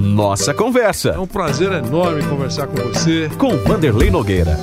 Nossa Conversa. É um prazer enorme conversar com você. Com Vanderlei Nogueira.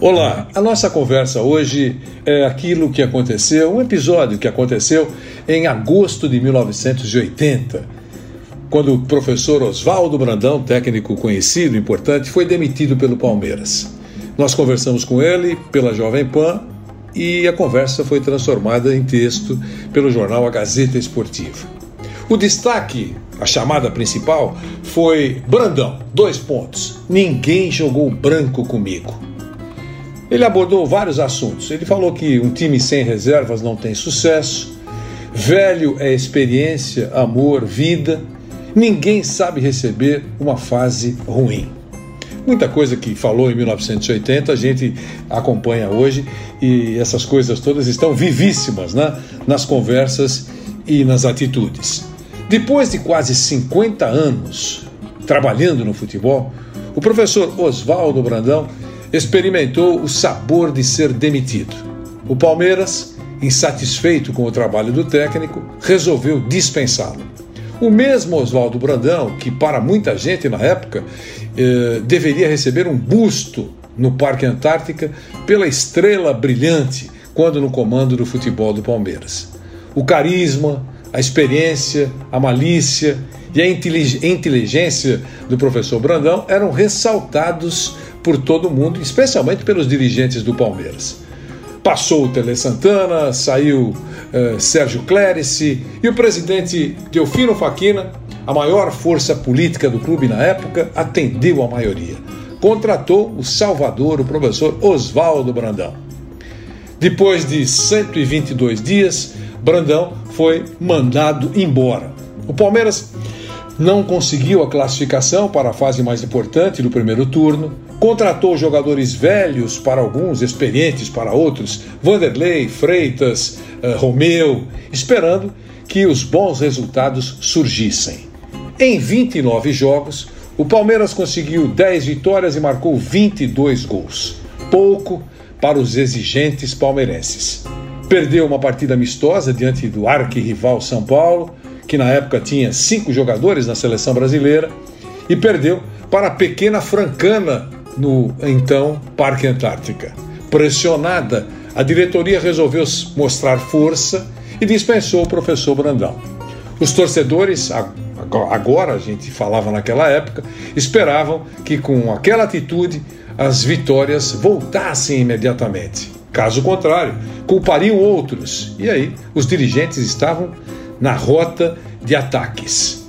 Olá, a nossa conversa hoje é aquilo que aconteceu, um episódio que aconteceu em agosto de 1980, quando o professor Oswaldo Brandão, técnico conhecido, importante, foi demitido pelo Palmeiras. Nós conversamos com ele pela Jovem Pan e a conversa foi transformada em texto pelo jornal A Gazeta Esportiva. O destaque, a chamada principal, foi Brandão, dois pontos. Ninguém jogou branco comigo. Ele abordou vários assuntos. Ele falou que um time sem reservas não tem sucesso, velho é experiência, amor, vida. Ninguém sabe receber uma fase ruim. Muita coisa que falou em 1980 a gente acompanha hoje e essas coisas todas estão vivíssimas né? nas conversas e nas atitudes. Depois de quase 50 anos trabalhando no futebol, o professor Oswaldo Brandão experimentou o sabor de ser demitido. O Palmeiras, insatisfeito com o trabalho do técnico, resolveu dispensá-lo. O mesmo Oswaldo Brandão, que para muita gente na época eh, deveria receber um busto no Parque Antártica pela estrela brilhante quando no comando do futebol do Palmeiras. O carisma, a experiência, a malícia e a inteligência do professor Brandão eram ressaltados por todo mundo, especialmente pelos dirigentes do Palmeiras. Passou o Tele Santana, saiu uh, Sérgio Clérice e o presidente Delfino Faquina, a maior força política do clube na época, atendeu a maioria. Contratou o Salvador, o professor Oswaldo Brandão. Depois de 122 dias, Brandão foi mandado embora. O Palmeiras não conseguiu a classificação para a fase mais importante do primeiro turno, contratou jogadores velhos para alguns, experientes para outros, Vanderlei, Freitas, uh, Romeu, esperando que os bons resultados surgissem. Em 29 jogos, o Palmeiras conseguiu 10 vitórias e marcou 22 gols. Pouco para os exigentes palmeirenses. Perdeu uma partida amistosa diante do arquirrival São Paulo, que na época tinha cinco jogadores na seleção brasileira, e perdeu para a pequena Francana no então Parque Antártica. Pressionada, a diretoria resolveu mostrar força e dispensou o professor Brandão. Os torcedores, agora a gente falava naquela época, esperavam que com aquela atitude as vitórias voltassem imediatamente. Caso contrário, culpariam outros. E aí, os dirigentes estavam na rota de ataques.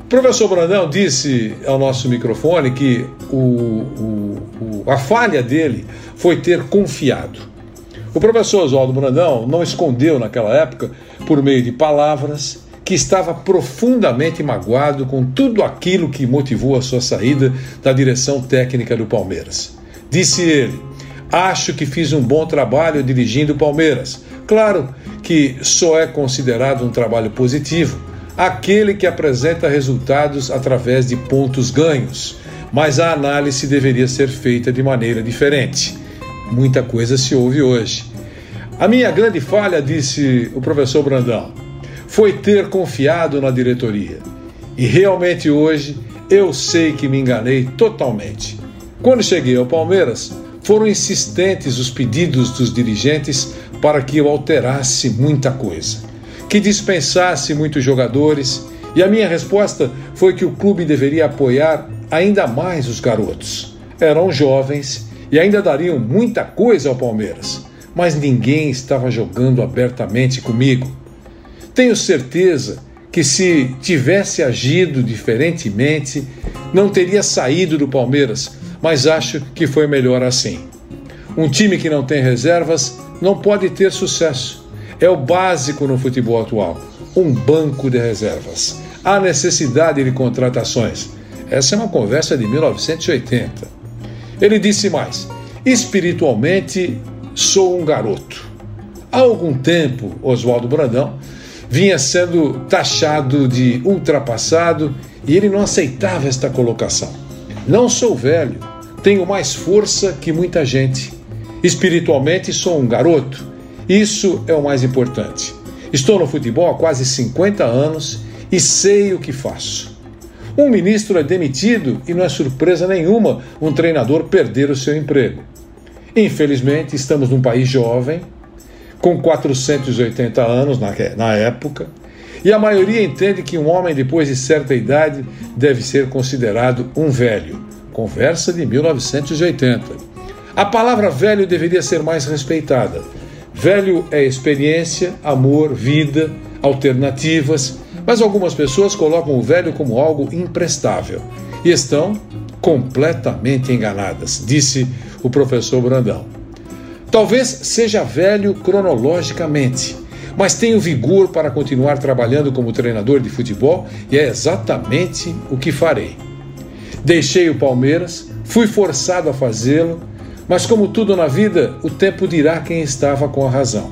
O professor Brandão disse ao nosso microfone que o, o, o, a falha dele foi ter confiado. O professor Oswaldo Brandão não escondeu naquela época, por meio de palavras, que estava profundamente magoado com tudo aquilo que motivou a sua saída da direção técnica do Palmeiras. Disse ele: Acho que fiz um bom trabalho dirigindo o Palmeiras. Claro que só é considerado um trabalho positivo aquele que apresenta resultados através de pontos ganhos, mas a análise deveria ser feita de maneira diferente. Muita coisa se ouve hoje. A minha grande falha, disse o professor Brandão, foi ter confiado na diretoria. E realmente hoje eu sei que me enganei totalmente. Quando cheguei ao Palmeiras, foram insistentes os pedidos dos dirigentes para que eu alterasse muita coisa, que dispensasse muitos jogadores, e a minha resposta foi que o clube deveria apoiar ainda mais os garotos. Eram jovens e ainda dariam muita coisa ao Palmeiras, mas ninguém estava jogando abertamente comigo. Tenho certeza que se tivesse agido diferentemente, não teria saído do Palmeiras mas acho que foi melhor assim. Um time que não tem reservas não pode ter sucesso. É o básico no futebol atual um banco de reservas. Há necessidade de contratações. Essa é uma conversa de 1980. Ele disse mais: espiritualmente sou um garoto. Há algum tempo, Oswaldo Brandão vinha sendo taxado de ultrapassado e ele não aceitava esta colocação. Não sou velho, tenho mais força que muita gente. Espiritualmente sou um garoto. Isso é o mais importante. Estou no futebol há quase 50 anos e sei o que faço. Um ministro é demitido e não é surpresa nenhuma um treinador perder o seu emprego. Infelizmente, estamos num país jovem, com 480 anos na, na época, e a maioria entende que um homem depois de certa idade deve ser considerado um velho. Conversa de 1980. A palavra velho deveria ser mais respeitada. Velho é experiência, amor, vida, alternativas, mas algumas pessoas colocam o velho como algo imprestável e estão completamente enganadas, disse o professor Brandão. Talvez seja velho cronologicamente, mas tenho vigor para continuar trabalhando como treinador de futebol e é exatamente o que farei. Deixei o Palmeiras, fui forçado a fazê-lo, mas como tudo na vida, o tempo dirá quem estava com a razão.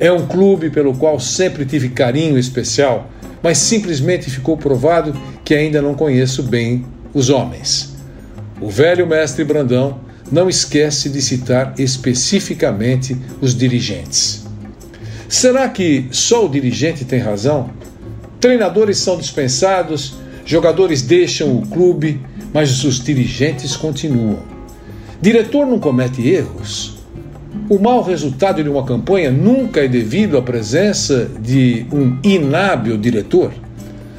É um clube pelo qual sempre tive carinho especial, mas simplesmente ficou provado que ainda não conheço bem os homens. O velho mestre Brandão não esquece de citar especificamente os dirigentes. Será que só o dirigente tem razão? Treinadores são dispensados, jogadores deixam o clube, mas os dirigentes continuam. Diretor não comete erros. O mau resultado de uma campanha nunca é devido à presença de um inábil diretor.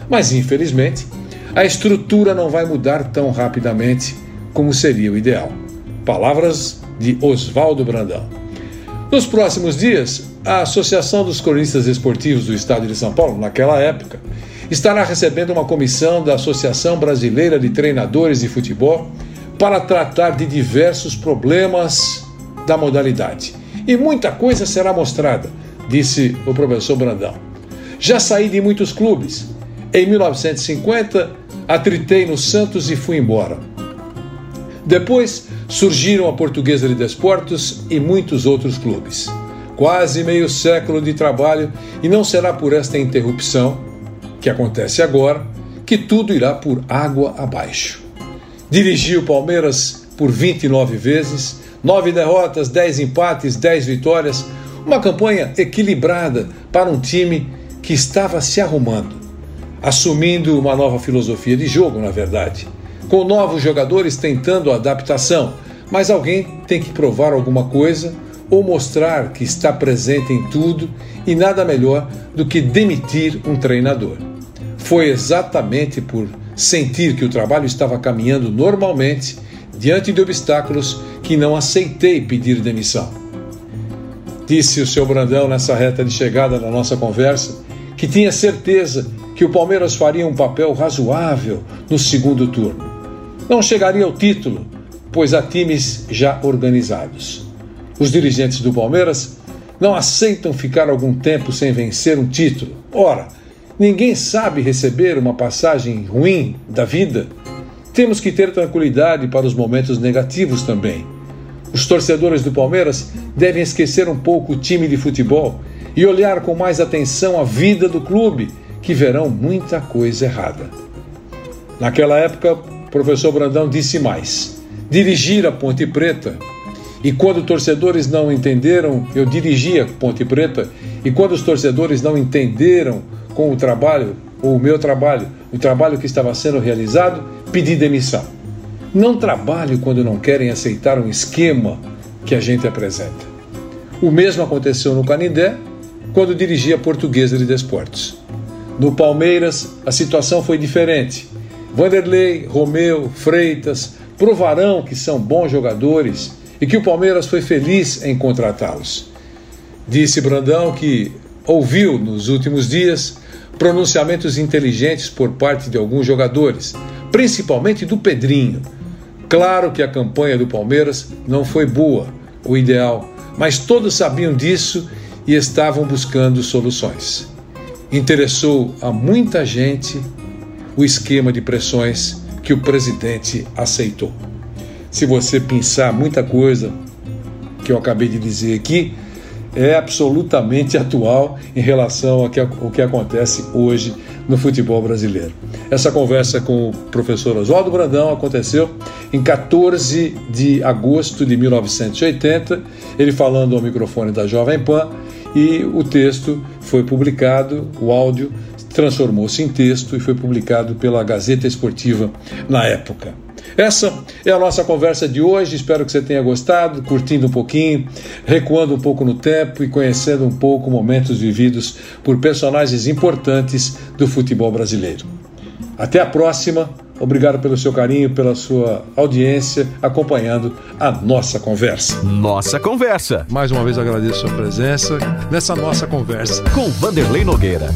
Mas, infelizmente, a estrutura não vai mudar tão rapidamente como seria o ideal. Palavras de Oswaldo Brandão. Nos próximos dias, a Associação dos Cronistas Esportivos do Estado de São Paulo, naquela época, estará recebendo uma comissão da Associação Brasileira de Treinadores de Futebol para tratar de diversos problemas da modalidade. E muita coisa será mostrada, disse o professor Brandão. Já saí de muitos clubes. Em 1950, atritei no Santos e fui embora. Depois surgiram a Portuguesa de Desportos e muitos outros clubes. Quase meio século de trabalho e não será por esta interrupção, que acontece agora, que tudo irá por água abaixo. Dirigi o Palmeiras por 29 vezes, 9 derrotas, 10 empates, 10 vitórias, uma campanha equilibrada para um time que estava se arrumando, assumindo uma nova filosofia de jogo, na verdade com novos jogadores tentando adaptação, mas alguém tem que provar alguma coisa ou mostrar que está presente em tudo e nada melhor do que demitir um treinador. Foi exatamente por sentir que o trabalho estava caminhando normalmente, diante de obstáculos, que não aceitei pedir demissão. Disse o seu Brandão nessa reta de chegada da nossa conversa que tinha certeza que o Palmeiras faria um papel razoável no segundo turno. Não chegaria ao título, pois há times já organizados. Os dirigentes do Palmeiras não aceitam ficar algum tempo sem vencer um título. Ora, ninguém sabe receber uma passagem ruim da vida. Temos que ter tranquilidade para os momentos negativos também. Os torcedores do Palmeiras devem esquecer um pouco o time de futebol e olhar com mais atenção a vida do clube, que verão muita coisa errada. Naquela época, o professor Brandão disse mais: dirigir a Ponte Preta. E quando torcedores não entenderam, eu dirigi a Ponte Preta. E quando os torcedores não entenderam com o trabalho, ou o meu trabalho, o trabalho que estava sendo realizado, pedi demissão. Não trabalho quando não querem aceitar um esquema que a gente apresenta. O mesmo aconteceu no Canindé, quando dirigi a Portuguesa de Desportos. No Palmeiras, a situação foi diferente. Vanderlei, Romeu, Freitas provarão que são bons jogadores e que o Palmeiras foi feliz em contratá-los. Disse Brandão que ouviu nos últimos dias pronunciamentos inteligentes por parte de alguns jogadores, principalmente do Pedrinho. Claro que a campanha do Palmeiras não foi boa, o ideal, mas todos sabiam disso e estavam buscando soluções. Interessou a muita gente o esquema de pressões que o presidente aceitou. Se você pensar muita coisa que eu acabei de dizer aqui, é absolutamente atual em relação ao que, ao que acontece hoje no futebol brasileiro. Essa conversa com o professor Oswaldo Brandão aconteceu em 14 de agosto de 1980, ele falando ao microfone da Jovem Pan, e o texto foi publicado, o áudio transformou-se em texto e foi publicado pela Gazeta Esportiva na época. Essa é a nossa conversa de hoje. Espero que você tenha gostado, curtindo um pouquinho, recuando um pouco no tempo e conhecendo um pouco momentos vividos por personagens importantes do futebol brasileiro. Até a próxima. Obrigado pelo seu carinho, pela sua audiência, acompanhando a nossa conversa. Nossa conversa. Mais uma vez agradeço a sua presença nessa nossa conversa. Com Vanderlei Nogueira.